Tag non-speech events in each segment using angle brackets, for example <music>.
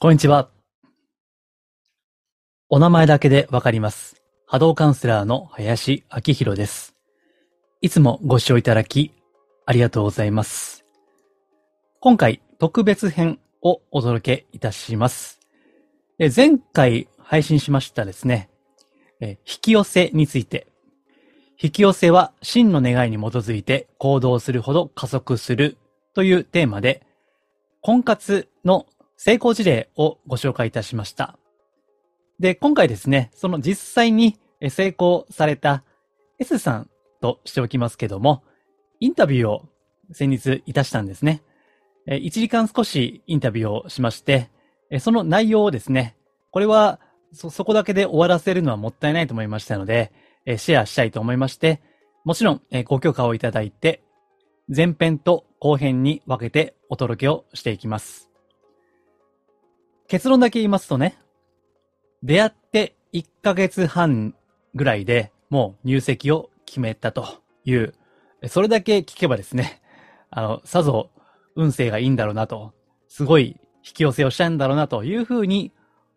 こんにちは。お名前だけでわかります。波動カウンセラーの林明宏です。いつもご視聴いただき、ありがとうございます。今回、特別編をお届けいたします。え前回配信しましたですね、え引き寄せについて。引き寄せは真の願いに基づいて行動するほど加速するというテーマで、婚活の成功事例をご紹介いたしました。で、今回ですね、その実際に成功された S さんとしておきますけども、インタビューを先日いたしたんですね。1時間少しインタビューをしまして、その内容をですね、これはそ、そこだけで終わらせるのはもったいないと思いましたので、シェアしたいと思いまして、もちろんご許可をいただいて、前編と後編に分けてお届けをしていきます。結論だけ言いますとね、出会って1ヶ月半ぐらいでもう入籍を決めたという、それだけ聞けばですね、あの、さぞ運勢がいいんだろうなと、すごい引き寄せをしたいんだろうなというふうに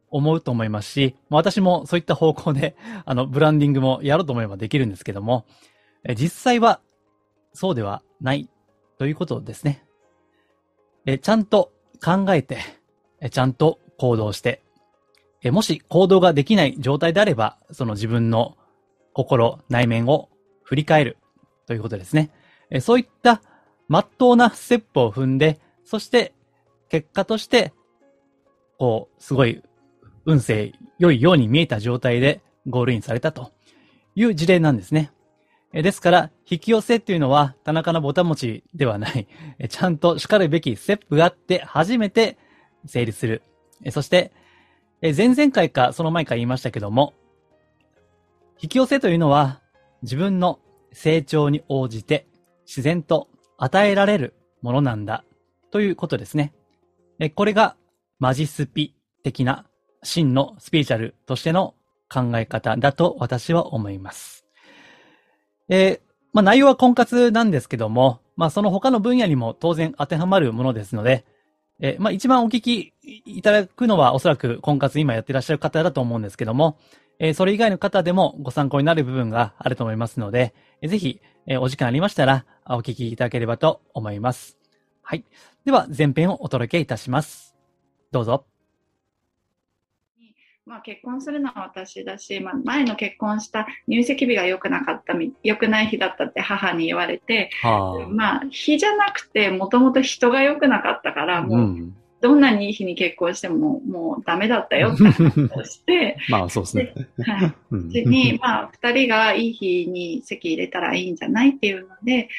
思うと思いますし、ま私もそういった方向で、あの、ブランディングもやろうと思えばできるんですけども、実際はそうではないということですね。えちゃんと考えて、ちゃんと行動して、もし行動ができない状態であれば、その自分の心、内面を振り返るということですね。そういった真っ当なステップを踏んで、そして結果として、こう、すごい運勢良いように見えた状態でゴールインされたという事例なんですね。ですから、引き寄せっていうのは田中のボタン持ちではない。ちゃんと叱るべきステップがあって初めて成立する。そして、前々回かその前か言いましたけども、引き寄せというのは自分の成長に応じて自然と与えられるものなんだということですね。これがマジスピ的な真のスピリチュアルとしての考え方だと私は思います。えーまあ内容は婚活なんですけども、まあその他の分野にも当然当てはまるものですので、えーまあ一番お聞きいただくのはおそらく婚活今やってらっしゃる方だと思うんですけども、えーそれ以外の方でもご参考になる部分があると思いますので、えーぜひ、えお時間ありましたらお聞きいただければと思います。はい。では前編をお届けいたします。どうぞ。にまあ、結婚するのは私だし、まあ、前の結婚した入籍日が良くなかったみ、良くない日だったって母に言われて、はまあ、日じゃなくて、もともと人が良くなかったから、もう、ん。どんなにいい日に結婚しても、もうダメだったよって話をして、<laughs> まあそうですね。はい。うん次に、まあ、二人がいい日に席入れたらいいんじゃないっていうので、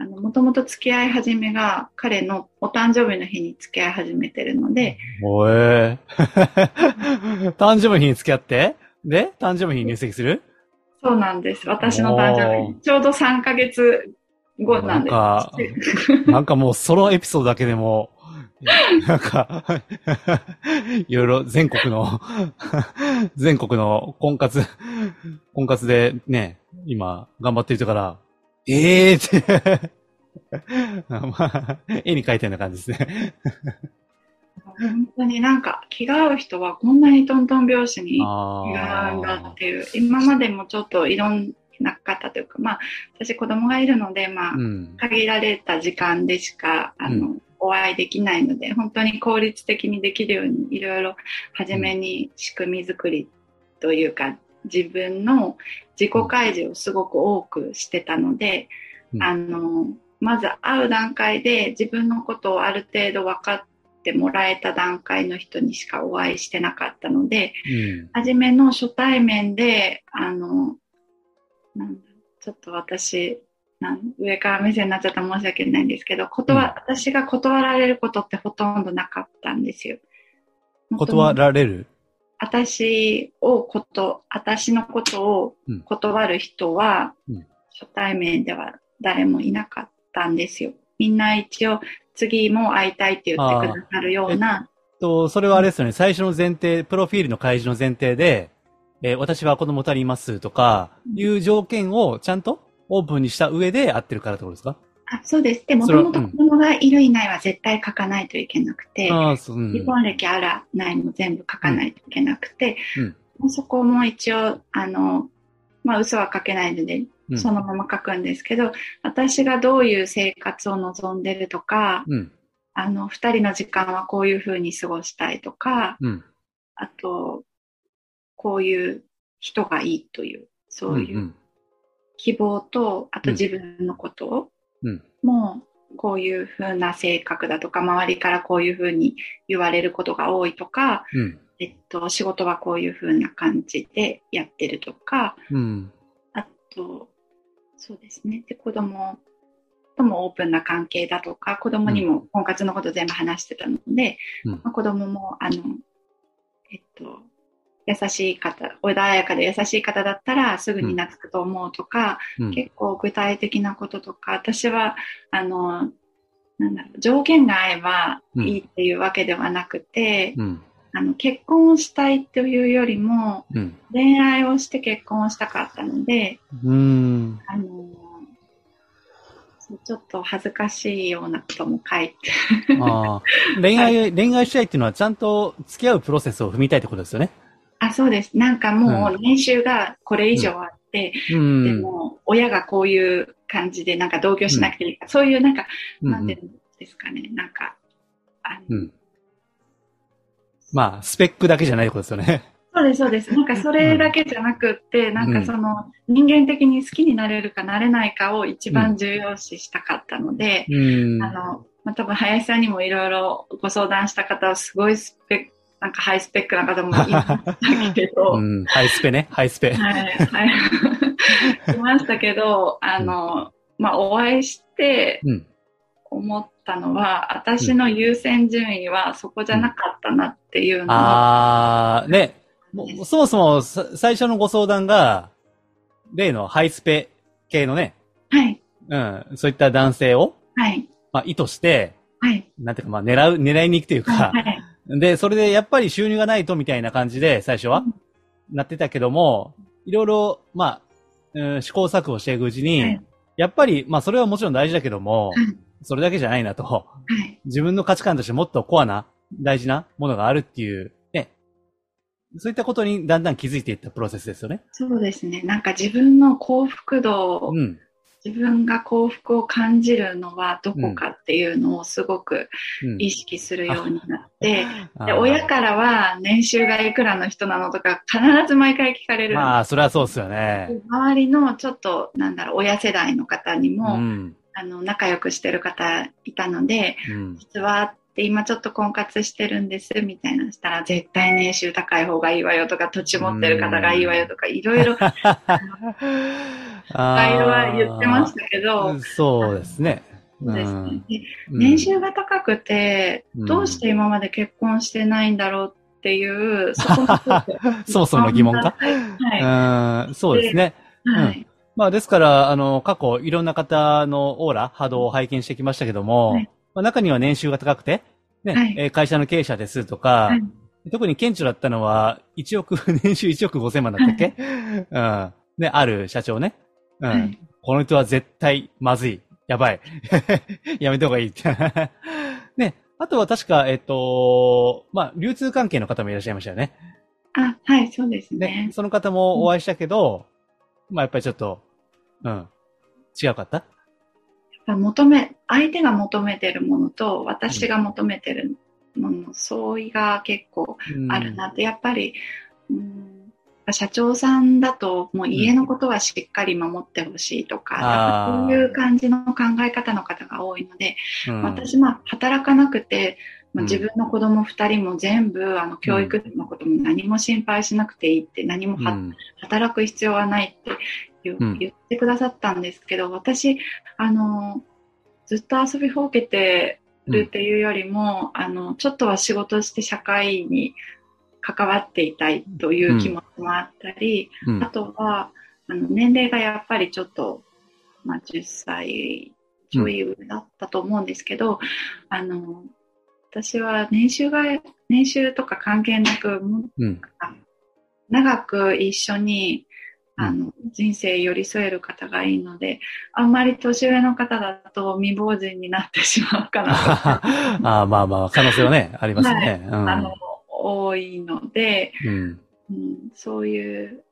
あの、もともと付き合い始めが彼のお誕生日の日に付き合い始めてるので、おえ <laughs> 誕生日に付き合って？で、誕生日に入籍する？そうなんです。私の誕生日に。ちょうど3ヶ月後なんです。なん <laughs> なんかもうそのエピソードだけでも、なんか、いろいろ全国の、全国の婚活、婚活でね、今頑張ってる人から、ええー、って、<laughs> まあ、絵に描いたような感じですね。本当になんか気が合う人はこんなにトントン拍子に気あが合うんだあっていう、今までもちょっといろんな方というか、まあ、私子供がいるので、まあ、うん。限られた時間でしか、あの、お会いできないので、本当に効率的にできるように、いろいろ、初めに仕組み作りというか、自分の自己開示をすごく多くしてたので、うんあの、まず会う段階で自分のことをある程度分かってもらえた段階の人にしかお会いしてなかったので、うん。初めの初対面で、あの、なんだちょっと私、上から目線になっちゃったら申し訳ないんですけど、断、うん私が断られることってほとんどなかったんですよ。断られる？私をこと、私のことをうん。断る人は、うん。初対面では誰もいなかったんですよ。みんな一応、次も会いたいって言ってくださるような、と、それはあれですよね、最初の前提、プロフィールの開示の前提で、えー私は子供二人いますとか、いう条件をちゃんとオープンにした上で会ってるからってことですか？あそうです。で、もそれはともと子供がいるいないは絶対書かないといけなくて、う。うん離婚歴あらないも全部書かないといけなくて、うんそこも一応、あの、まあ嘘は書けないので、うんそのまま書くんですけど、私がどういう生活を望んでるとか、うん。あの、二人の時間はこういうふうに過ごしたいとか、うん。あと、こういう人がいいという、そういううん希望と、あと自分のことうん。も、こういうふうな性格だとか、周りからこういうふうに言われることが多いとか、うん。えっと、仕事はこういうふうな感じでやってるとか、うん。あと、そうですね。で、子供ともオープンな関係だとか、子供にも婚活のこと全部話してたので、うんまあ、子供も、あの、えっと、優しい方、穏やかで優しい方だったらすぐに懐くと思うとか、うん。結構具体的なこととか、私は、あの、なんだろう、条件が合えばいいっていうわけではなくて、うん。あの、結婚をしたいというよりも、うん。恋愛をして結婚をしたかったので、うん。あのちょっと恥ずかしいようなことも書いて。恋愛、恋愛したいっていうのはちゃんと付き合うプロセスを踏みたいってことですよね。あ、そうです。なんかもう年収がこれ以上あって、うん。でも親がこういう感じでなんか同居しなくていいか、そういうなんか、うんなんていうんですかね、なんか、あのうん。まあ、スペックだけじゃないことですよね。そうです、そうです。なんかそれだけじゃなくって、なんかその人間的に好きになれるかなれないかを一番重要視したかったので、うん。あの、まあ、多分林さんにもいろいろご相談した方はすごいスペック、なんかハイスペックな方もいましたけど、<laughs> うはい、ん。ハイスペね。ハイスペ。はい。いましたけど、あの、まあ、お会いしてうん。思ったのは、私の優先順位はそこじゃなかったなっていうのを、あー、ね。もうそもそもさ最初のご相談が、例のハイスペ系のね、はい、うん。そういった男性を、はい、まあ、意図して、はい、なんていうか、まあ、狙う、狙いに行くというか、はい、で、それでやっぱり収入がないとみたいな感じで最初は？うんなってたけども、いろいろ、まあ、うん試行錯誤していくうちに、はいやっぱり、まあそれはもちろん大事だけども、はいそれだけじゃないなと、はい、自分の価値観としてもっとコアな、大事なものがあるっていう、ね。そういったことにだんだん気づいていったプロセスですよね。そうですね。なんか自分の幸福度、うん。自分が幸福を感じるのはどこかっていうのをすごくうん意識するようになって、あーで親からは年収がいくらの人なのとか必ず毎回聞かれるまあ、それはそうですよね。周りのちょっと、なんだろう、親世代の方にうも、ん。あの、仲良くしてる方いたので、うん。実はって今ちょっと婚活してるんです、みたいなのしたら、絶対年収高い方がいいわよとか、土地持ってる方がいいわよとか、いろいろ、会話は言ってましたけど、そうですね。そうですうんね。でうん年収が高くて、うんどうして今まで結婚してないんだろうっていう、<laughs> そそもそもの疑問か？はうん、そうですね。い。はい。まあですから、あの、過去いろんな方のオーラ、波動を拝見してきましたけども、はいまあ、中には年収が高くて、ね、はいえー会社の経営者ですとか、はい特に顕著だったのは、1億、<laughs> 年収1億5千万だったっけ、うん。ね、ある社長ね。うん。はいこの人は絶対まずい。やばい。<laughs> やめた方がいいって。<laughs> ね。あとは確か、えっと、まあ、流通関係の方もいらっしゃいましたよね。あ、はい、そうですね。ね。その方もお会いしたけど、まあ、やっぱりちょっと、うん。違うかった？求め、相手が求めてるものと私が求めてるものの相違が結構あるなって、やっぱり、うん社長さんだともう家のことはしっかり守ってほしいとか、あー。やっぱそういう感じの考え方の方が多いので、うん。私まあ働かなくて、まあ、うん。自分の子供2人も全部あの教育のことも何も心配しなくていいって何もはうん。働く必要はないって言,、ってくださったんですけど、私、あの、ずっと遊びほうけてるっていうよりも、あの、ちょっとは仕事して社会に関わっていたいという気持ちもあったり、うん。あとは、あの、年齢がやっぱりちょっと、まあ、10歳ちょい上だったと思うんですけど、あの、私は年収が、年収とか関係なく。長く一緒にあの、人生寄り添える方がいいので、あんまり年上の方だと未亡人になってしまうかなと。<laughs> ああ、まあまあ、可能性はね、ありますね。はいうんあの、多いので、うん。うん、そういう、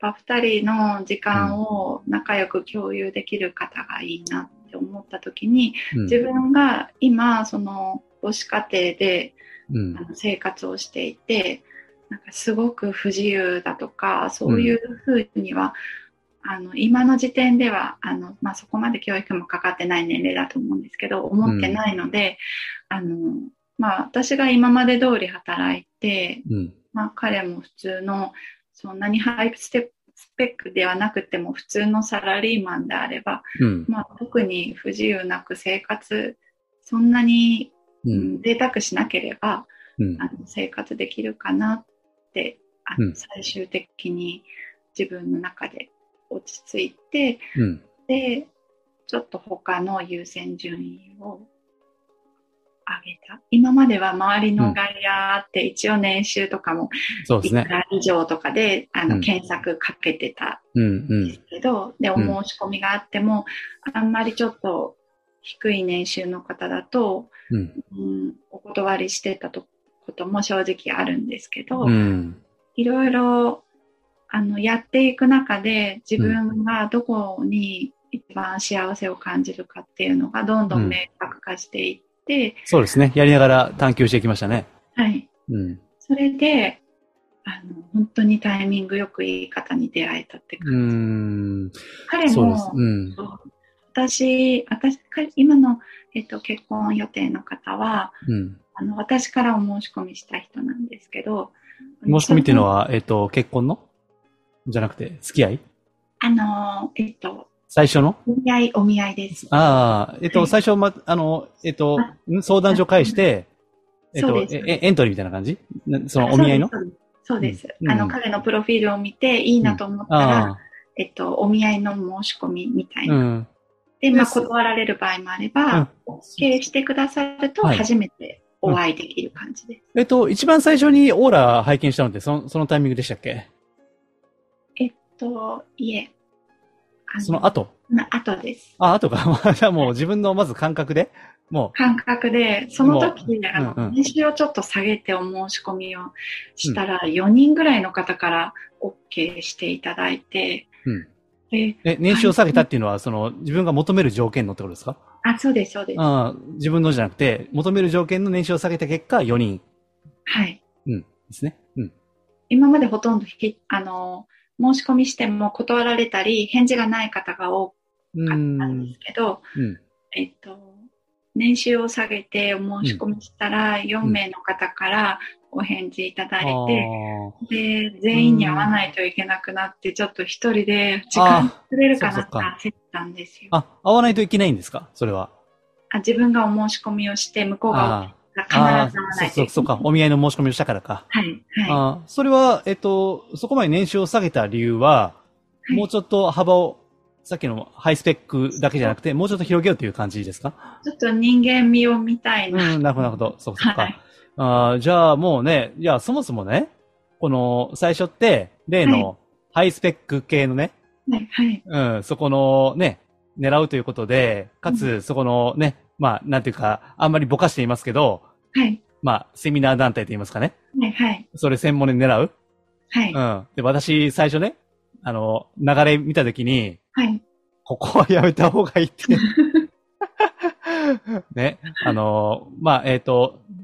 ぱ二人の時間を仲良く共有できる方がいいなって思った時に、うん自分が今、その、母子家庭でうんあの生活をしていて、なんかすごく不自由だとか、そういうふうには、あの、今の時点では、あの、まあ、そこまで教育もかかってない年齢だと思うんですけど、思ってないので、あの、まあ、私が今まで通り働いて、うん。まあ、彼も普通の、そんなにハイステスペックではなくても普通のサラリーマンであれば、うん。まあ、特に不自由なく生活、そんなに、う。うんん、贅沢しなければ、うん。あの生活できるかなあのうん最終的に自分の中で落ち着いて、うん。で、ちょっと他の優先順位を上げた。今までは周りの外野って一応年収とかもいく。ら以上とかであのうん検索かけてたうん。うんんです。けど、で、おん申し込みがあっても、あんまりちょっと低い年収の方だと、うん。うん、お断りしてたとことも正直あるんですけど、うん。いろいろあのやっていく中で自分がどこに一番幸せを感じるかっていうのがどんどん明確化していって、そうですね。やりながら探求していきましたね。はい、うん。それであの本当にタイミングよくいい方に出会えたってう感じ。ん。彼そうですも。うん。私、私、彼今の、えっと、結婚予定の方は、うん。あの私からお申し込みした人なんですけど、申し込みっていうのは、えっと、結婚の？じゃなくて、付き合い？あの、えっと、最初の？お見合い、お見合いです。ああ、えっと、はい。最初、ま、あの、えっと相談所返して、えっと、そうです。えエントリーみたいな感じ？なそのお見合いの？そうです。あの、彼のプロフィールを見ていいなと思ったら、あえっと、お見合いの申し込みみたいあ、うな。ん。で、まあ、断られる場合もあれば、OK してくださるとはい。初めてお会いできる感じです。えっと、一番最初にオーラ拝見したのって、その、そのタイミングでしたっけ？えっと、いえ。あその後？な後です。あ、後か。<laughs> じゃあもう自分のまず感覚で、も感覚で、その時に、あの、うんうん年収をちょっと下げてお申し込みをしたら、4人ぐらいの方から OK していただいて、う、うん。で、え、年収を下げたっていうのは、その、自分が求める条件のってことですか？あ、そうです、そうです。自分のじゃなくて、求める条件の年収を下げた結果、4人。はい。うん。ですね。うん。今までほとんどひ、あの、申し込みしても断られたり、返事がない方が多うかったんんです。けど、うん。えっと、年収を下げてお申し込みしたら、4名の方からお返事いただいて、で、全員に会わないといけなくなって、ちょっと一人で時間作れるかなって焦ったんですよ。ああ、会わないといけないんですか？それは。あ自分がお申し込みをして、向こうがあ必ず会あ、わない。そそう、そうか。お見合いの申し込みをしたからか。はい、はい。ああ、それは、えっと、そこまで年収を下げた理由は、はいもうちょっと幅を、さっきのハイスペックだけじゃなくて、もうちょっと広げようという感じですか？ちょっと人間味を見たいな。うん、なるほど、なるほど。そうかそうか。はいああじゃあもうね、いや、そもそもね、この、最初って、例の、ハイスペック系のね、はい、はい。うん、そこのね、狙うということで、かうつ、そこのね、まあ、なんていうか、あんまりぼかしていますけど、はい、まあ、セミナー団体と言いますかね。はい、はい。それ専門で狙うはい、うん。で、私、最初ね、あの、流れ見たときに、はい。ここはやめた方がいいって。<laughs> ね。あの、まあ、えっ、と、うん。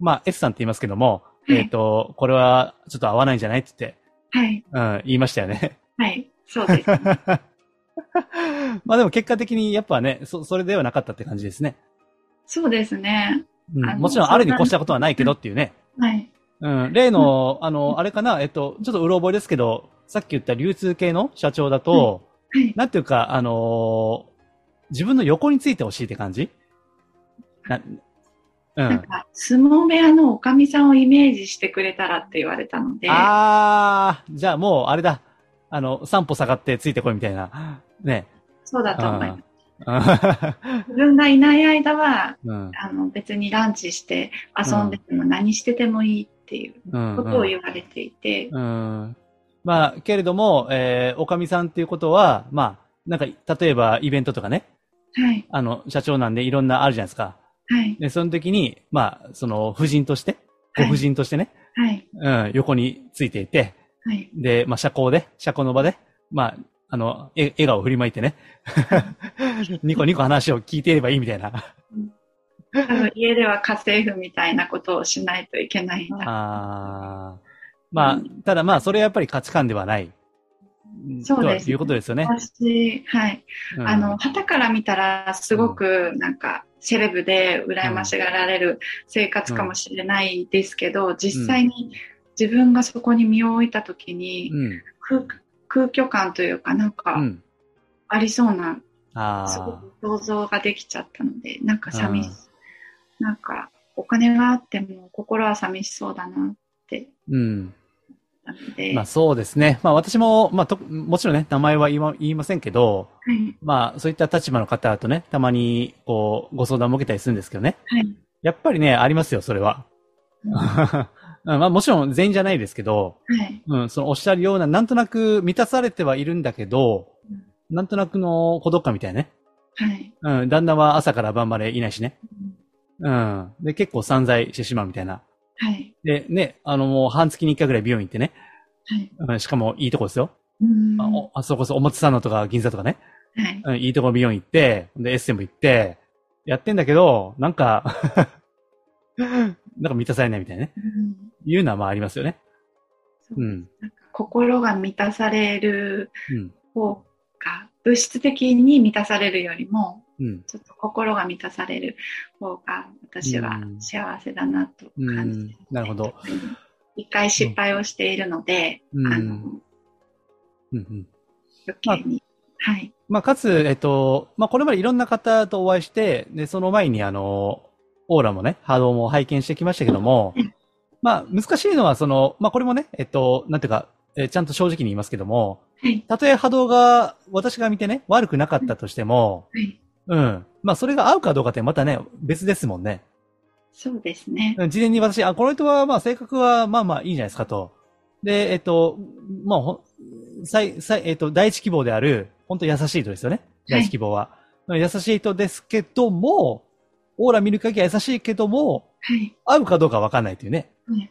まあ、S さんって言いますけども、はいえっ、と、これはちょっと合わないんじゃないって言って、はい、うん、言いましたよね。はい。そうです。<laughs> まあでも結果的にやっぱね、そ、それではなかったって感じですね。そうですね。うんもちろんあるに越したことはないけどっていうね。はい。うん。例の、あの、あれかな、えっと、ちょっとうろ覚えですけど、さっき言った流通系の社長だと、はい。なんていうか、あのー自分の横についてほしいって感じ？なうん。なんか、相撲部屋のおかみさんをイメージしてくれたらって言われたので、あー、じゃあもう、あれだ。あの、散歩下がってついてこいみたいな。ね。そうだと思います。うん自分がいない間は、うん。あの、別にランチして遊んでても何しててもいいっていううん。ことを言われていて、うん。まあ、けれども、えー、おかみさんっていうことは、まあ、なんか、例えばイベントとかね、はい。あの、社長なんでいろんなあるじゃないですか。はい。で、その時に、まあ、その、夫人として、ごはい夫人としてね、はい。うん、横についていて、はい。で、まあ、社交で、社交の場で、まあ、あの、え笑顔を振りまいてね、<laughs> ニコニコ話を聞いていればいいみたいな。多分家では家政婦みたいなことをしないといけないんだ。ああ。まあ、ただまあ、それはやっぱり価値観ではない。そうですということですよね。私、はい。うんあの、旗から見たら、すごく、なんか、セレブで羨ましがられる生活かもしれないですけど、実際に自分がそこに身を置いたときに、うん。空空虚感というか、なんうか、ん。ありそうな、すごあく想像ができちゃったので、なんか寂しうんなんか、お金があっても心は寂しそうだなって、あ。うん。まあそうですね。まあ私も、まあと、もちろんね、名前は言いま言いませんけど、はい、まあそういった立場の方とね、たまに、こう、ご相談も受けたりするんですけどね。はい。やっぱりね、ありますよ、それは。うん <laughs> まあもちろん全員じゃないですけど、い。うん、そのおっしゃるような、なんとなく満たされてはいるんだけど、うんなんとなくの孤独感みたいなね。はい。うん、旦那は朝から晩までいないしね。うんうん。で、結構散財してしまうみたいな。はい。で、ね、あのもう半月に一回ぐらい美容院行ってね。はい。うん、しかもいいとこですよ。うんあおあそこそ、おもつさんのとか銀座とかね。はい。うん、いいとこ美容院行って、で、エッセンも行って、やってんだけど、なんか、<laughs> なんか満たされないみたいなね。うんいうのはまあありますよね。そううん。なんか心が満たされるうん。方が、物質的に満たされるよりも、うん。ちょっと心が満たされる方が、私はうん幸せだなと感じてうんなるほど。一回失敗をしているので、うんあの、うんうん。余計に。はい。まあ、かつ、えっと、まあ、これまでいろんな方とお会いして、で、その前にあの、オーラもね、波動も拝見してきましたけどもうん、まあ、難しいのは、その、まあ、これもね、えっと、なんていうか、えーちゃんと正直に言いますけども、はい。たとえ波動が、私が見てね、悪くなかったとしても、はい。うん。まあ、それが合うかどうかってまたね、別ですもんね。そうですね。うん事前に私、あ、この人は、まあ、性格は、まあまあ、いいんじゃないですかと。で、えっと、まあ、ほん、最、最、えっと、第一希望である、本当優しい人ですよね。第一希望は。優しい人ですけども、オーラ見る限りは優しいけども、はい。合うかどうかわかんないというね。はい。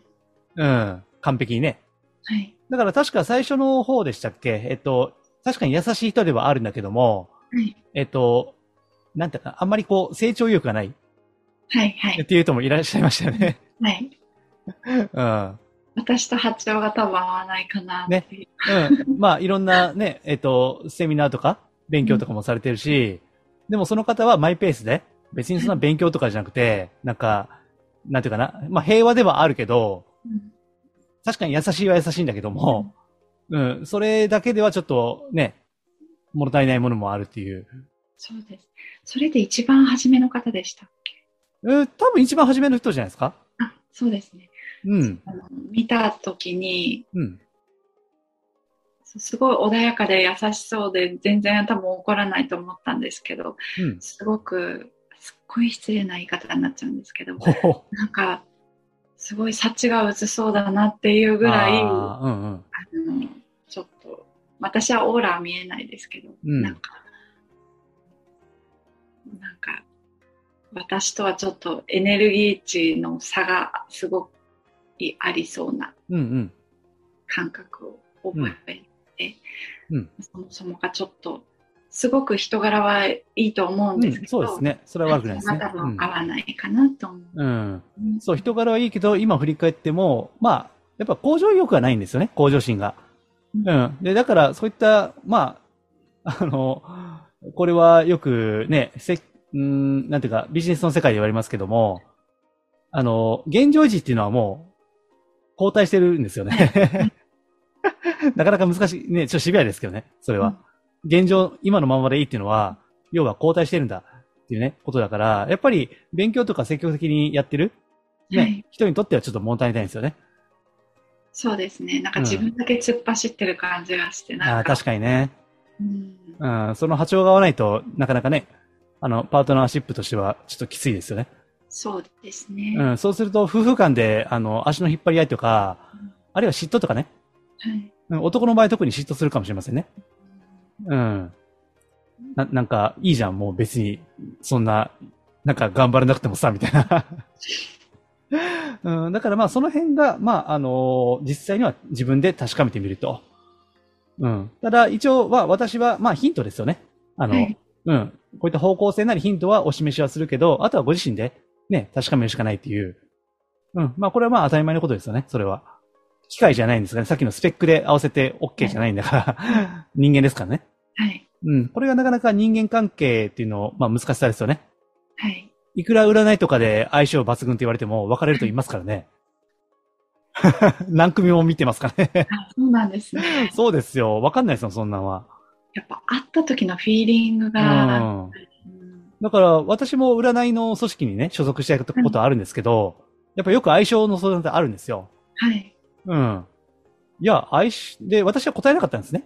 うん。完璧にね。はい。だから確か最初の方でしたっけ？えっと、確かに優しい人ではあるんだけども、はい。えっと、なんていうか、あんまりこう、成長意欲がないはい。はい。っていう人もいらっしゃいましたよね。はい。<laughs> うん。私と波長が多分合わないかなっていう。うん。まあ、いろんなね、えっと、セミナーとか、勉強とかもされてるし、でもその方はマイペースで、別にそんな勉強とかじゃなくて、なんか、なんていうかな、まあ平和ではあるけど、うん確かに優しいは優しいんだけども、うん、それだけではちょっとね、物足りないものもあるっていう。そうです。それで一番初めの方でしたっけ？うん、多分一番初めの人じゃないですか？あ、そうですね。うん、あの見たときに、うん、すごい穏やかで優しそうで、全然多分怒らないと思ったんですけど、うん。すごく、すっごい失礼な言い方になっちゃうんですけど。なんか、すごい幸が薄そうだなっていうぐらい、ああーうんうん。のちょっと、私はオーラは見えないですけど、うんなんか、なんか、私とはちょっとエネルギー値の差がすごくありそうなうんうん。感覚を覚えて、うんそもそもがちょっと、すごく人柄はいいと思うんうん、ですけど、そうですね。それは悪くないですね。多分合わないかなと思う。うん。うん。そう、人柄はいいけど、今振り返っても、まあ、やっぱ向上意欲がないんですよね、向上心が。うん。で、だから、そういった、まあ、あの、これはよくね、せ、うん、なんていうか、ビジネスの世界で言われますけども、あの、現状維持っていうのはもう、後退してるんですよね。<laughs> なかなか難しい、ね、ちょっとシビアですけどね、それは。現状、今のままでいいっていうのは、要は後退してるんだっていうね、ことだから、やっぱり勉強とか積極的にやってる、ね、はい人にとってはちょっと物足りないんですよね。そうですね。なんか自分だけ突っ走ってる感じがして、ああ、なんか。確かにね。うんうん、その波長が合わないとなかなかね、あの、パートナーシップとしてはちょっときついですよね。そうですね。うん、そうすると夫婦間で、あの、足の引っ張り合いとか、あるいは嫉妬とかね、はい。うん男の場合特に嫉妬するかもしれませんね。うん。な、なんか、いいじゃん、もう別に、そんな、なんか頑張らなくてもさ、みたいな。<laughs> うん、だからまあその辺が、まああの実際には自分で確かめてみると。うん。ただ一応は私は、まあヒントですよね。あの、はいうん。こういった方向性なりヒントはお示しはするけど、あとはご自身でね、確かめるしかないっていう。うん。まあこれはまあ当たり前のことですよね、それは。機械じゃないんですかね。さっきのスペックで合わせて OK じゃないんだから、人間ですからね。はい。うん。これがなかなか人間関係っていうの、まあ難しさですよね。はい。いくら占いとかで相性抜群って言われても別れると言いますからね。<laughs> 何組も見てますからね。あそうなんですね。そうですよ。わかんないですよ、そんなんは。やっぱ会った時のフィーリングうが、ん。うんだから、私も占いの組織にね、所属したことあるんですけど、やっぱよく相性の相談ってあるんですよ。はい。うん。いや、相性、で、私は答えなかったんですね。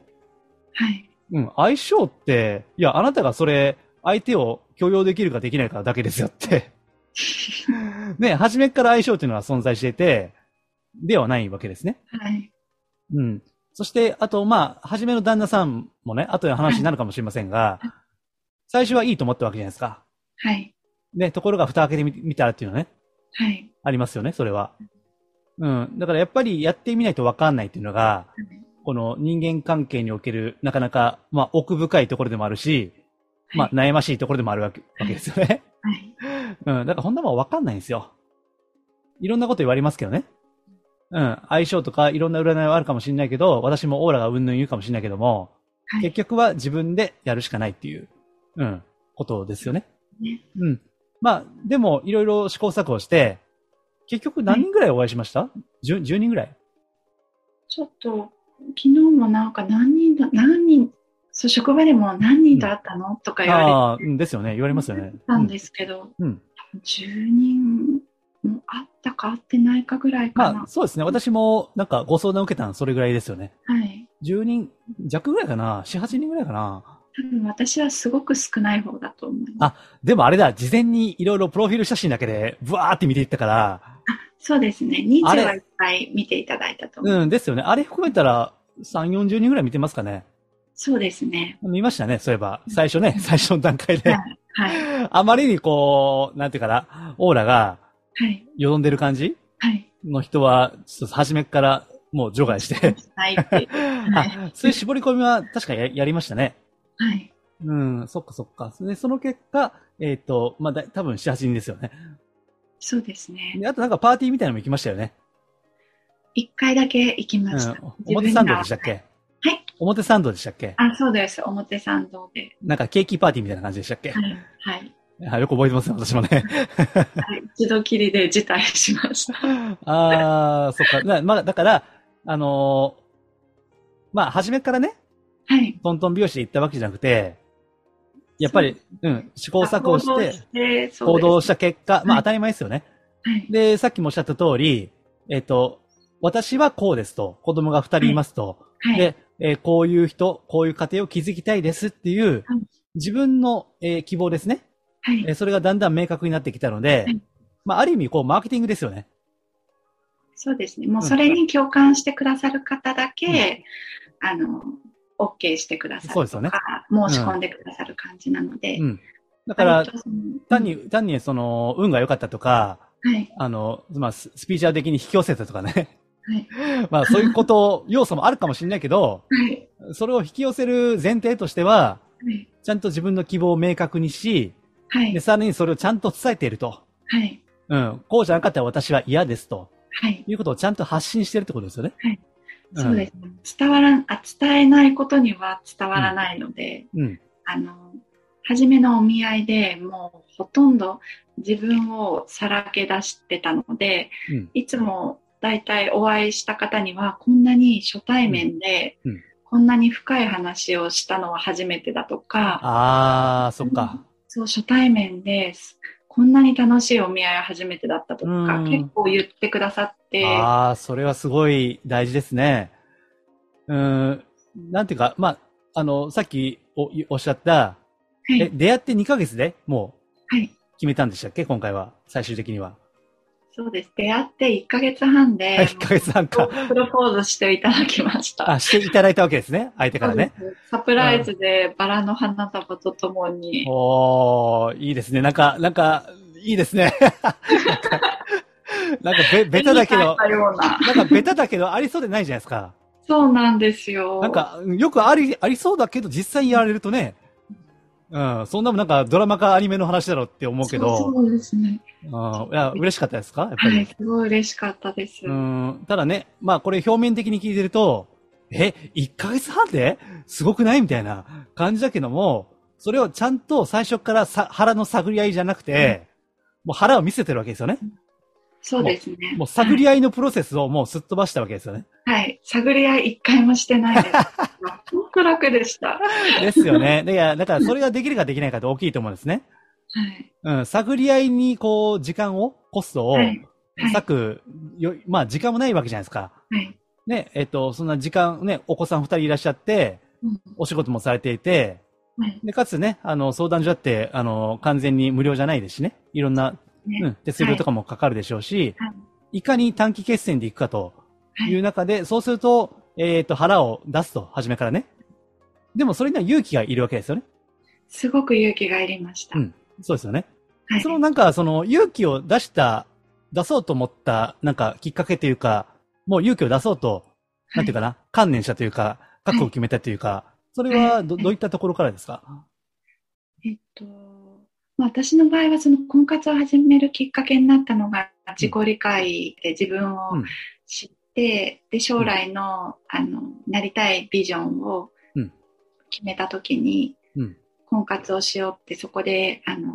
はい。うん。相性って、いや、あなたがそれ、相手を許容できるかできないかだけですよって。<laughs> ね、初めっから相性っていうのは存在していて、ではないわけですね。はい。うん。そして、あと、まあ、初めの旦那さんもね、後で話になるかもしれませんが、最初はいいと思ったわけじゃないですか。はい。ね、ところが蓋開けてみ見たらっていうのはね、はい。ありますよね、それは。うん。だからやっぱりやってみないとわかんないっていうのが、この人間関係における、なかなか、まあ、奥深いところでもあるし、まあ、悩ましいところでもあるわけわけですよね。はい。うん。だからほんなもんわかんないんですよ。いろんなこと言われますけどね。うん。相性とかいろんな占いはあるかもしれないけど、私もオーラがうんぬん言うかもしれないけども、はい。結局は自分でやるしかないっていう、うん、ことですよね。ねうん。まあ、でも、いろいろ試行錯誤して、結局何人ぐらいお会いしました？10, ?10 人ぐらい？ちょっと、昨日もなんか何人だ、何人、そう、職場でも何人と会ったの、とか言われてああ、うんですよね。言われますよね。たんですけど、うん。うん多分10人も会ったか会ってないかぐらいかな。まあ、そうですね。私も、なんか、ご相談を受けたのはそれぐらいですよね。はい。10人弱ぐらいかな ?4、8人ぐらいかな？多分私はすごく少ない方だと思います。あでもあれだ、事前にいろいろプロフィール写真だけで、ブワーって見ていったから、そうですね。人数はいっぱい見ていただいたと思う。うん、ですよね。あれ含めたら、3、40人ぐらい見てますかね？そうですね。見ましたね、そういえば。最初ね、最初の段階で。はい。はい。あまりにこう、なんていうかな、オーラがはい。よどんでる感じ？はい。の人は、ちょっと初めからもう除外して。ない <laughs> そういう絞り込みは確かややりましたね。はい。うん、そっかそっか。で、その結果、えっ、と、まあ、だ多分7、8人ですよね。そうですね。で、あとなんかパーティーみたいなのも行きましたよね。一回だけ行きうました。ん。表参道でしたっけ？はい。表参道でしたっけ？あ、そうです。表参道で。なんかケーキパーティーみたいな感じでしたっけ？はい。はい。はい、よく覚えてますね、私もね。はい、一度きりで辞退しました。<laughs> あー、そっか。なまあ、だから、あのーまあ、初めからね、はい。トントン拍子で行ったわけじゃなくて、やっぱり、うん、試行錯誤して、て行動した結果、まあはい当たり前ですよね。はい。で、さっきもおっしゃった通り、えっ、と、私はこうですと、子供が二人いますと、はい。で、えーこういう人、こういう家庭を築きたいですっていうはい、自分の、えー希望ですね。はいえーそれがだんだん明確になってきたので、はいまあ、ある意味、こう、マーケティングですよね。そうですね。もうそれに共感してくださる方だけ、あの、OK してくださるそうですよねとか、申し込んでくださる感じなので。うん。だから単に、単にその、運が良かったとか、はい。あの、まあ、ススピーチャー的に引き寄せたとかね。はい。<laughs> まあ、そういうこと、要素もあるかもしれないけど、はい。それを引き寄せる前提としては、はい。ちゃんと自分の希望を明確にし、はいで、。さらにそれをちゃんと伝えていると。はい。うん。こうじゃなかったら私は嫌ですと。はい。いうことをちゃんと発信してるってことですよね。はいうんそうですね。伝わらん、あ、伝えないことには伝わらないので、うん。あの、初めのお見合いでもうほとんど自分をさらけ出してたので、うん。いつも大体お会いした方にはこんなに初対面で、うんうんこんなに深い話をしたのは初めてだとか、あー、そっか。そう初対面です。こんなに楽しいお見合いは初めてだったとか、うん結構言ってくださって、あー、それはすごい大事ですね。うーん。なんていうか、まあ、あの、さっきおおっしゃった、はい、え出会って2ヶ月でもうはい、決めたんでしたっけ？今回は。最終的には。そうです。出会って1ヶ月半で、1ヶ月半か。プロポーズしていただきました。あ、していただいたわけですね。相手からね。サプライズでバラの花束とともに。おー、いいですね。なんか、なんか、いいですね。<laughs> なんか、べ、ベタだけど。なんかベタだけどありそうでないじゃないですか。そうなんですよ。なんか、よくあり、ありそうだけど実際にやられるとね、うん、そんなもんなんかドラマかアニメの話だろうって思うけど、そうですね。うん、いや、嬉しかったですか？やっぱり。はい、すごい嬉しかったです。うん、ただね、まあこれ表面的に聞いてると、え、1ヶ月半で？すごくない？みたいな感じだけども、それをちゃんと最初からさ腹の探り合いじゃなくて、もう腹を見せてるわけですよね。そうですね。もう探り合いのプロセスをもうすっ飛ばしたわけですよね。はい。探り合い一回もしてないです。<laughs> 本当楽でした。はですよね。でいや、だからそれができるかできないかって大きいと思うんですね。い。うん、探り合いにこう、時間を、コストをはい。はい割く、よまあ時間もないわけじゃないですか。はい。ね、えっと、そんな時間、ね、お子さん二人いらっしゃって、うんお仕事もされていて、はい。で、かつね、あの、相談所だって、あの、完全に無料じゃないですしね。いろんな、ねうん、手数料とかもかかるでしょうし、はいい、かに短期決戦でいくかとはいいう中で、そうすると、えっ、と、腹を出すと、初めからね。でも、それには勇気がいるわけですよね。すごく勇気がいりました。うんそうですよね。はい。そのなんか、その勇気を出した、出そうと思った、なんかきっかけというか、もう勇気を出そうと、なんていうかな、観念したというか、覚悟を決めたというか、それはど、はいどういったところからですか？えっと、まあ、私の場合はその婚活を始めるきっかけになったのが自己理解で自分をうん。知って、で、将来の、あの、なりたいビジョンをうん。決めたときに、うん。婚活をしようってそこで、あの、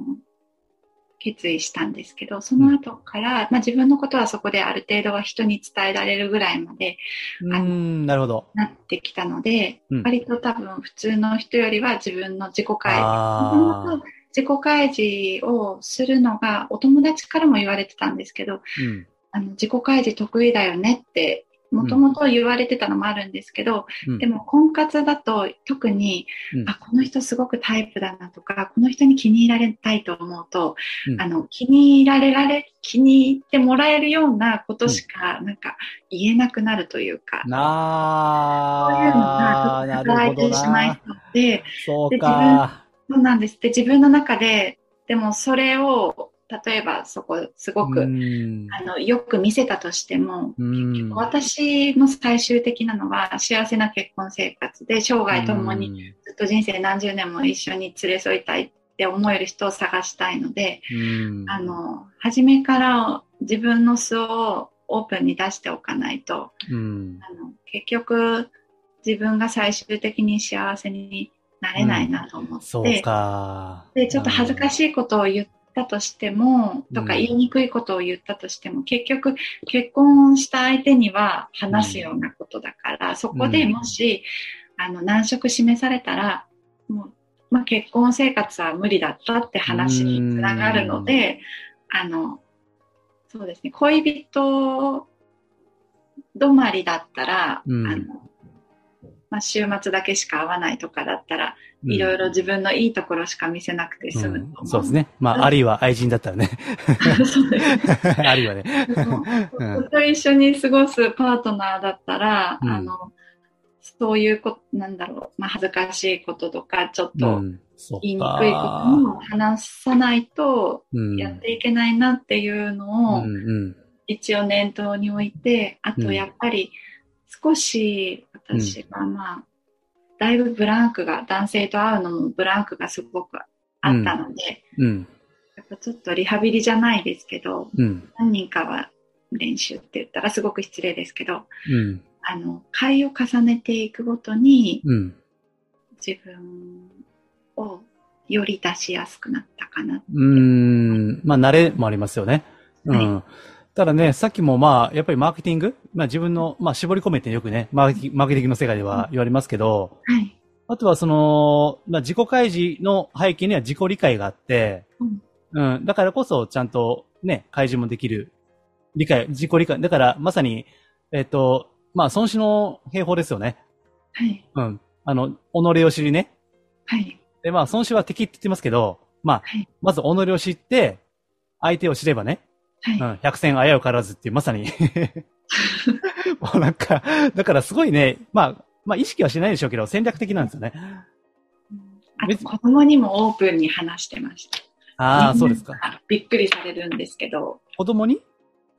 決意したんですけど、その後から、まあ自分のことはそこである程度は人に伝えられるぐらいまでうーん、なるほど。なってきたので、うん。割と多分普通の人よりは自分の自己開ああ、自己開示をするのがお友達からも言われてたんですけど、うん。あの自己開示得意だよねって、もともと言われてたのもあるんですけど、うんでも婚活だと特に、うんあ、この人すごくタイプだなとか、この人に気に入られたいと思うと、うんあの、気に入られられ、気に入ってもらえるようなことしか、なんか言えなくなるというか、なそういうのあ、がな働い。てしまいそうで、そうか。そうなんです。で、自分の中で、でもそれを、例えばそこ、すごく、うん。あの、よく見せたとしても、うん。私の最終的なのは幸せな結婚生活で生涯ともにずっと人生何十年も一緒に連れ添いたいって思える人を探したいので、うん。あの、初めから自分の素をオープンに出しておかないと、うん。あの結局自分が最終的に幸せになれないなと思って、そうか。で、ちょっと恥ずかしいことを言ったとしても、とかうん言いにくいことを言ったとしても、結局結婚した相手には話すようなことだから、そこでもし、あの、難色示されたら、もう、まあ、結婚生活は無理だったって話につながるので、あの、そうですね、恋人止まりだったら、うん。あの、まあ、週末だけしか会わないとかだったら、うん。いろいろ自分のいいところしか見せなくて済むと思う。うん。そうですね。まあ、あるいは愛人だったらね。<laughs> そうです。あるいはね。と一緒に過ごすパートナーだったら、うん。あの、そういうこと、なんだろう、まあ、恥ずかしいこととか、ちょっうと言いにかくいことも話さないとうん。やっていけないなっていうのをうんうん。一応念頭に置いて、あとやっぱり少し私はまあ、だいぶブランクが、男性と会うのもブランクがすごくあったので、うん。やっぱちょっとリハビリじゃないですけど、うん。何人かは練習って言ったらすごく失礼ですけど、うん。あの、回を重ねていくごとにうん。自分をより出しやすくなったかな。うーん。まあ、慣れもありますよね。うん。ただね、さっきもまあ、やっぱりマーケティング？まあ自分の、まあ絞り込めてよくね、マーケティマーケティングの世界では言われますけど、はい。あとはその、まあ自己開示の背景には自己理解があって、うんうん。だからこそちゃんとね、開示もできる。理解、自己理解。だからまさに、えっ、と、まあ孫子の兵法ですよね。はい。うん。あの、己を知りね。はい。で、まあ孫子は敵って言ってますけど、まあ、はい。まず己を知って、相手を知ればね、はい。うん、百戦あやうからずっていう、まさに。<laughs> もうなんか、だからすごいね、まあ、まあ意識はしないでしょうけど、戦略的なんですよね。あと子供にもオープンに話してました。ああ、そうですか。あびっくりされるんですけど、子供に？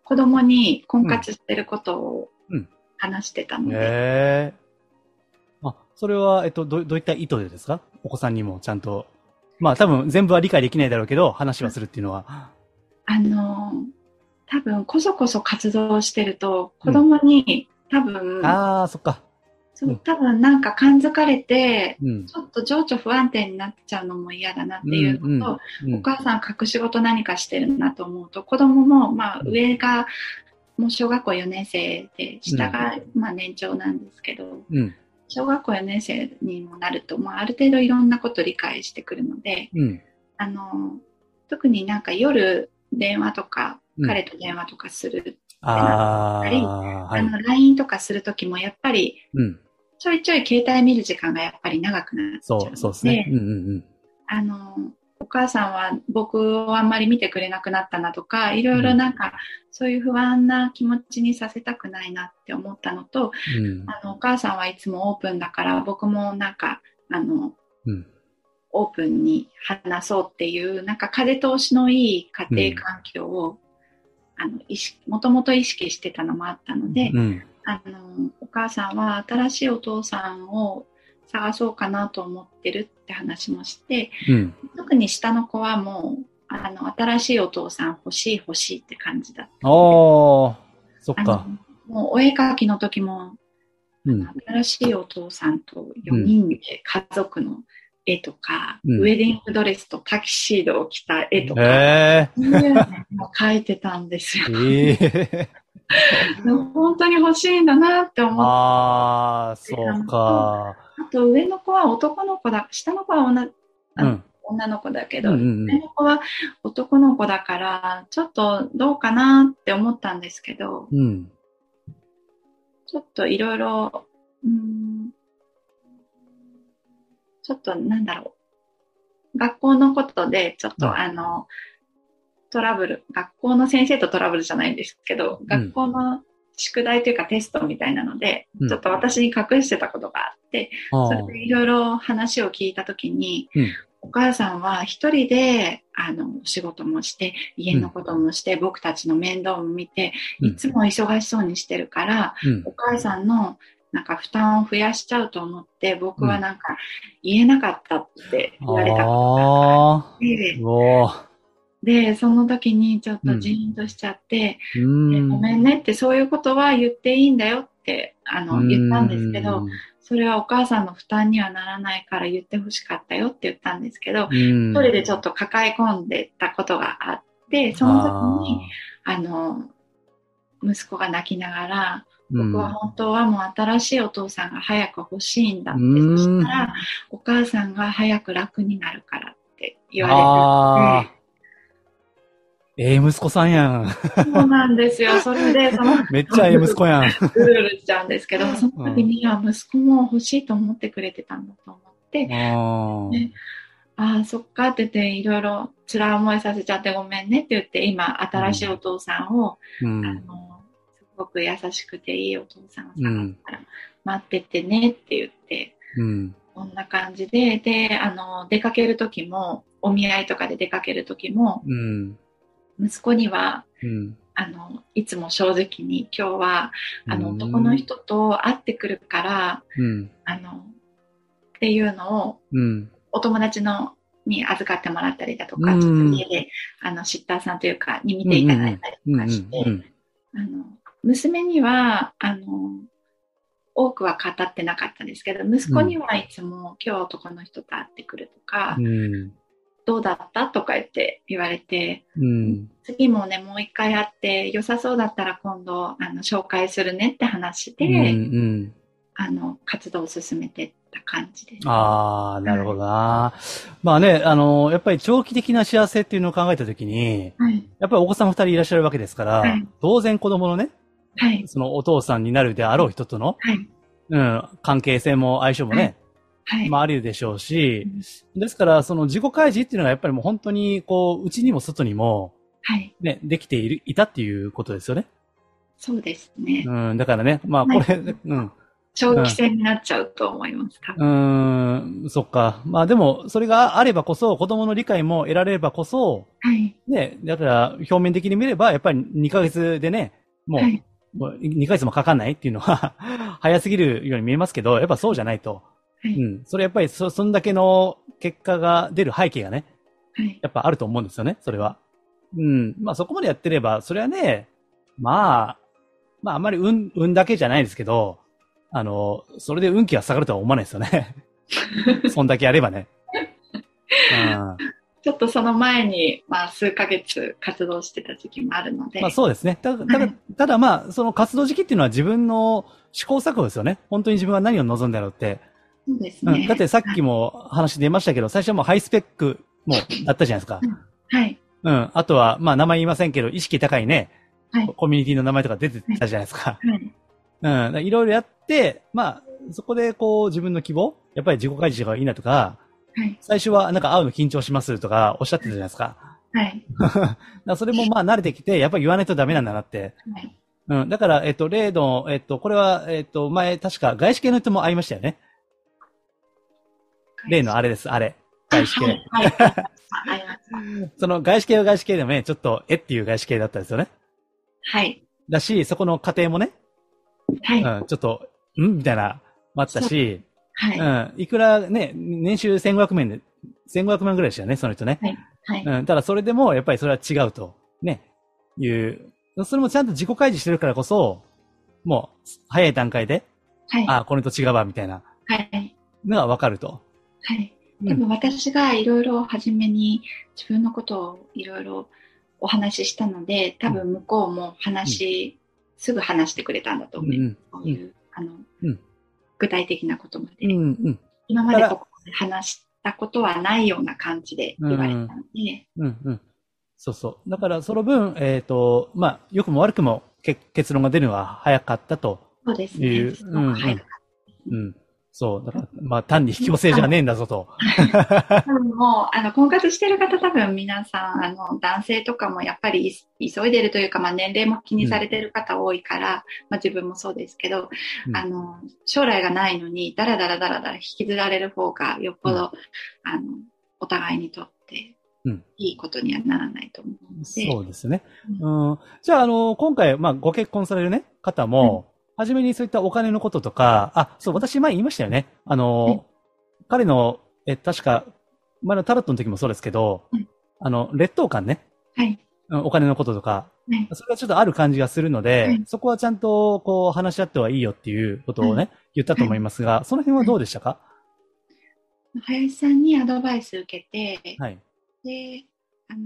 子供に婚活してることをうん話してたので、へえ。あ、それは、えっと、どうどういった意図でですか？お子さんにもちゃんと。まあ多分全部は理解できないだろうけど、話はするっていうのは。あの、多分こそこそ活動してると、子供に多分、ああ、そっか。そう多分なんか感づかれて、うん。ちょっと情緒不安定になっちゃうのも嫌だなっていうのと、うんお母さん隠し事何かしてるなと思うと、子供も、まあ、うん上がもう小学校4年生で、下が、まあ、年長なんですけど、うん。小学校4年生にもなると、まあ、ある程度いろんなこと理解してくるので、うん。あの、特になんか夜電話とか、うん彼と電話とかする、ああ、やっぱりはい。あの、LINE とかするときも、やっぱり、うん。ちょいちょい携帯見る時間がやっぱり長くなっちゃうので、そう、そうですね。うんうんうん。あの、お母さんは僕をあんまり見てくれなくなったなとか、いろいろなんか、そういう不安な気持ちにさせたくないなって思ったのと、うん。あの、お母さんはいつもオープンだから、僕もなんか、あの、うん。オープンに話そうっていう、なんか風通しのいい家庭環境を、あの、意識、もともと意識してたのもあったので、うん。あの、お母さんは新しいお父さんを探そうかなと思ってるって話もして、うん。特に下の子はもう、あの、新しいお父さん欲しい欲しいって感じだった。おー、そっあか。の、もうお絵描きの時も、うん。新しいお父さんと4人で家族の絵とか、うんウェディングドレスとタキシードを着た絵とか、へそういうのも描いてたんですよえ。。ええ。<laughs> でも本当に欲しいんだなって思って、ああ、そうか。あと上の子は男の子だ、下の子は女うん。女の子だけど、うんうん上の子は男の子だから、ちょっとどうかなって思ったんですけど、うん。ちょっといろいろ、ちょっとなんだろう。学校のことで、ちょっと、うんあの、トラブル、学校の先生とトラブルじゃないんですけど、学校の宿題というかテストみたいなので、うん。ちょっと私に隠してたことがあって、それでいろいろ話を聞いたときに、うん。お母さんは一人で、あの、お仕事もして、家のこともして、僕たちの面倒も見て、うん。いつも忙しそうにしてるから、うん。お母さんのなんか負担を増やしちゃうと思って、僕はなんか言えなかったって言われたああ。で、おー。で、その時にちょっとジーンとしちゃって、うーん。ごめんねってそういうことは言っていいんだよってあの言ったんですけど、それはお母さんの負担にはならないから言ってほしかったよって言ったんですけど、うん、一人でちょっと抱え込んでたことがあって、その時に、あの、息子が泣きながら、僕は本当はもう新しいお父さんが早く欲しいんだって、うんそしたら、お母さんが早く楽になるからって言あわあ。ええ息子さんやん。れて、そうなんですよ。それで、<laughs> その、めっちゃええ息子やん。うるうるしちゃうんですけど、その時には息子も欲しいと思ってくれてたんだと思って、あねああ、そっかって言って、いろいろ辛い思いさせちゃってごめんねって言って、今、新しいお父さんを、うあん。の、すごく優しくていいお父さんを探すから、待っててねって言って、うん。こんな感じで、で、あの、出かける時も、お見合いとかで出かける時も、うん。息子には、うん。あの、いつも正直に、今日は、あの、うん男の人と会ってくるから、うん。あの、っていうのを、うん。お友達のに預かってもらったりだとか、うんちょっと家で、あの、シッターさんというか、に見ていただいたりうん。とかして、うん。あの、娘には、あの、多くは語ってなかったんですけど、息子にはいつも、今日男の人と会ってくるとか、うん。どうだったとか言って言われて、うん。次もね、もう一回会って、良さそうだったら今度、あの、紹介するねって話で、うん。あの、活動を進めてった感じです。ああ、なるほどな。まあね、あの、やっぱり長期的な幸せっていうのを考えたときに、はい。やっぱりお子さん二人いらっしゃるわけですから、はい当然子供のね、はい。そのお父さんになるであろう人との、はい。うん、関係性も相性もね、はい。まああるでしょうし、ですからその自己開示っていうのがやっぱりもう本当にこう、うちにも外にも、はい。ね、できている、いたっていうことですよね。そうですね。うん、だからね、まあ、これ、はいうん。長期戦になっちゃうと思います。多う分ーん、そっか。まあでも、それがあればこそ、子供の理解も得られればこそ、はい。ね、だから、表面的に見れば、やっぱり2ヶ月でね、もう、はい。もう2ヶ月もかかんないっていうのは、<laughs> 早すぎるように見えますけど、やっぱそうじゃないと。はい。うん。それやっぱりそ、そんだけの結果が出る背景がね、はい。やっぱあると思うんですよね、それは。うん。まあそこまでやってれば、それはね、まあ、まああんまり運、運だけじゃないですけど、あの、それで運気が下がるとは思わないですよね。<laughs> そんだけやればね。<laughs> うん。ちょっとその前に、まあ、数ヶ月活動してた時期もあるので。まあそうですね。ただ、ただはい、ただまあ、その活動時期っていうのは自分の試行錯誤ですよね。本当に自分は何を望んだろうって。そうですね。うん。だってさっきも話出ましたけど、最初はもうハイスペックもだったじゃないですか。はい。うん。あとは、まあ名前言いませんけど、意識高いね、はい。コミュニティの名前とか出てたじゃないですか。はい。うん。いろいろやって、まあ、そこでこう自分の希望やっぱり自己開示がいいなとか、はい。最初はなんか会うの緊張しますとかおっしゃってたじゃないですか。はい。<laughs> それもまあ慣れてきて、やっぱり言わないとダメなんだなって。はい。うん。だから、えっと、例の、えっと、これは、えっと、前、確か外資系の人も会いましたよね。例のあれです、あれ。外資系。<laughs> はい。<laughs> その外資系は外資系でもね、ちょっと、えっていう外資系だったんですよね。はい。だし、そこの家庭もね、はい。うん、ちょっと、ん？みたいな、もあったし、はい。うん、いくらね、年収1500万で、1500万ぐらいでしたよね、その人ね。はい。うん、ただそれでも、やっぱりそれは違うと、ね、いう、それもちゃんと自己開示してるからこそ、もう、早い段階で、はい。あ、これと違うわ、みたいなはい。のがわかると。はい。うんでも私がいろいろ初めに自分のことをいろいろお話ししたので、多分向こうも話、すぐ話してくれたんだとうん、思う。うん、そういう、あの、うん具体的なことまで。うん、うん、今までここで話したことはないような感じで言われたので、うん、うん。そうそう。だから、その分、えっ、と、まあ、良くも悪くもけ結論が出るのは早かったとそうですいうね。すごく早かっうん。そう。だから、まあ、単に引き寄せじゃねえんだぞと。もう、あの、婚活してる方多分皆さん、あの、男性とかもやっぱりい急いでるというか、まあ年齢も気にされてる方多いから、まあ自分もそうですけど、うんあの、将来がないのに、だらだらだらだら引きずられる方が、よっぽど、あの、お互いにとってうん、いいことにはならないと思うので、そうですね。うん。じゃあ、あの、今回、まあ、ご結婚されるね、方も、はじめにそういったお金のこととか、あ、そう、私前言いましたよね。あの、はい彼の、え、確か、前のタロットの時もそうですけど、はいあの、劣等感ね、はい。うんお金のこととか、はい。それがちょっとある感じがするので、はい。そこはちゃんと、こう、話し合ってはいいよっていうことをね、は言ったと思いますが、その辺はどうでしたか？林さんにアドバイス受けて、はい。で、あの、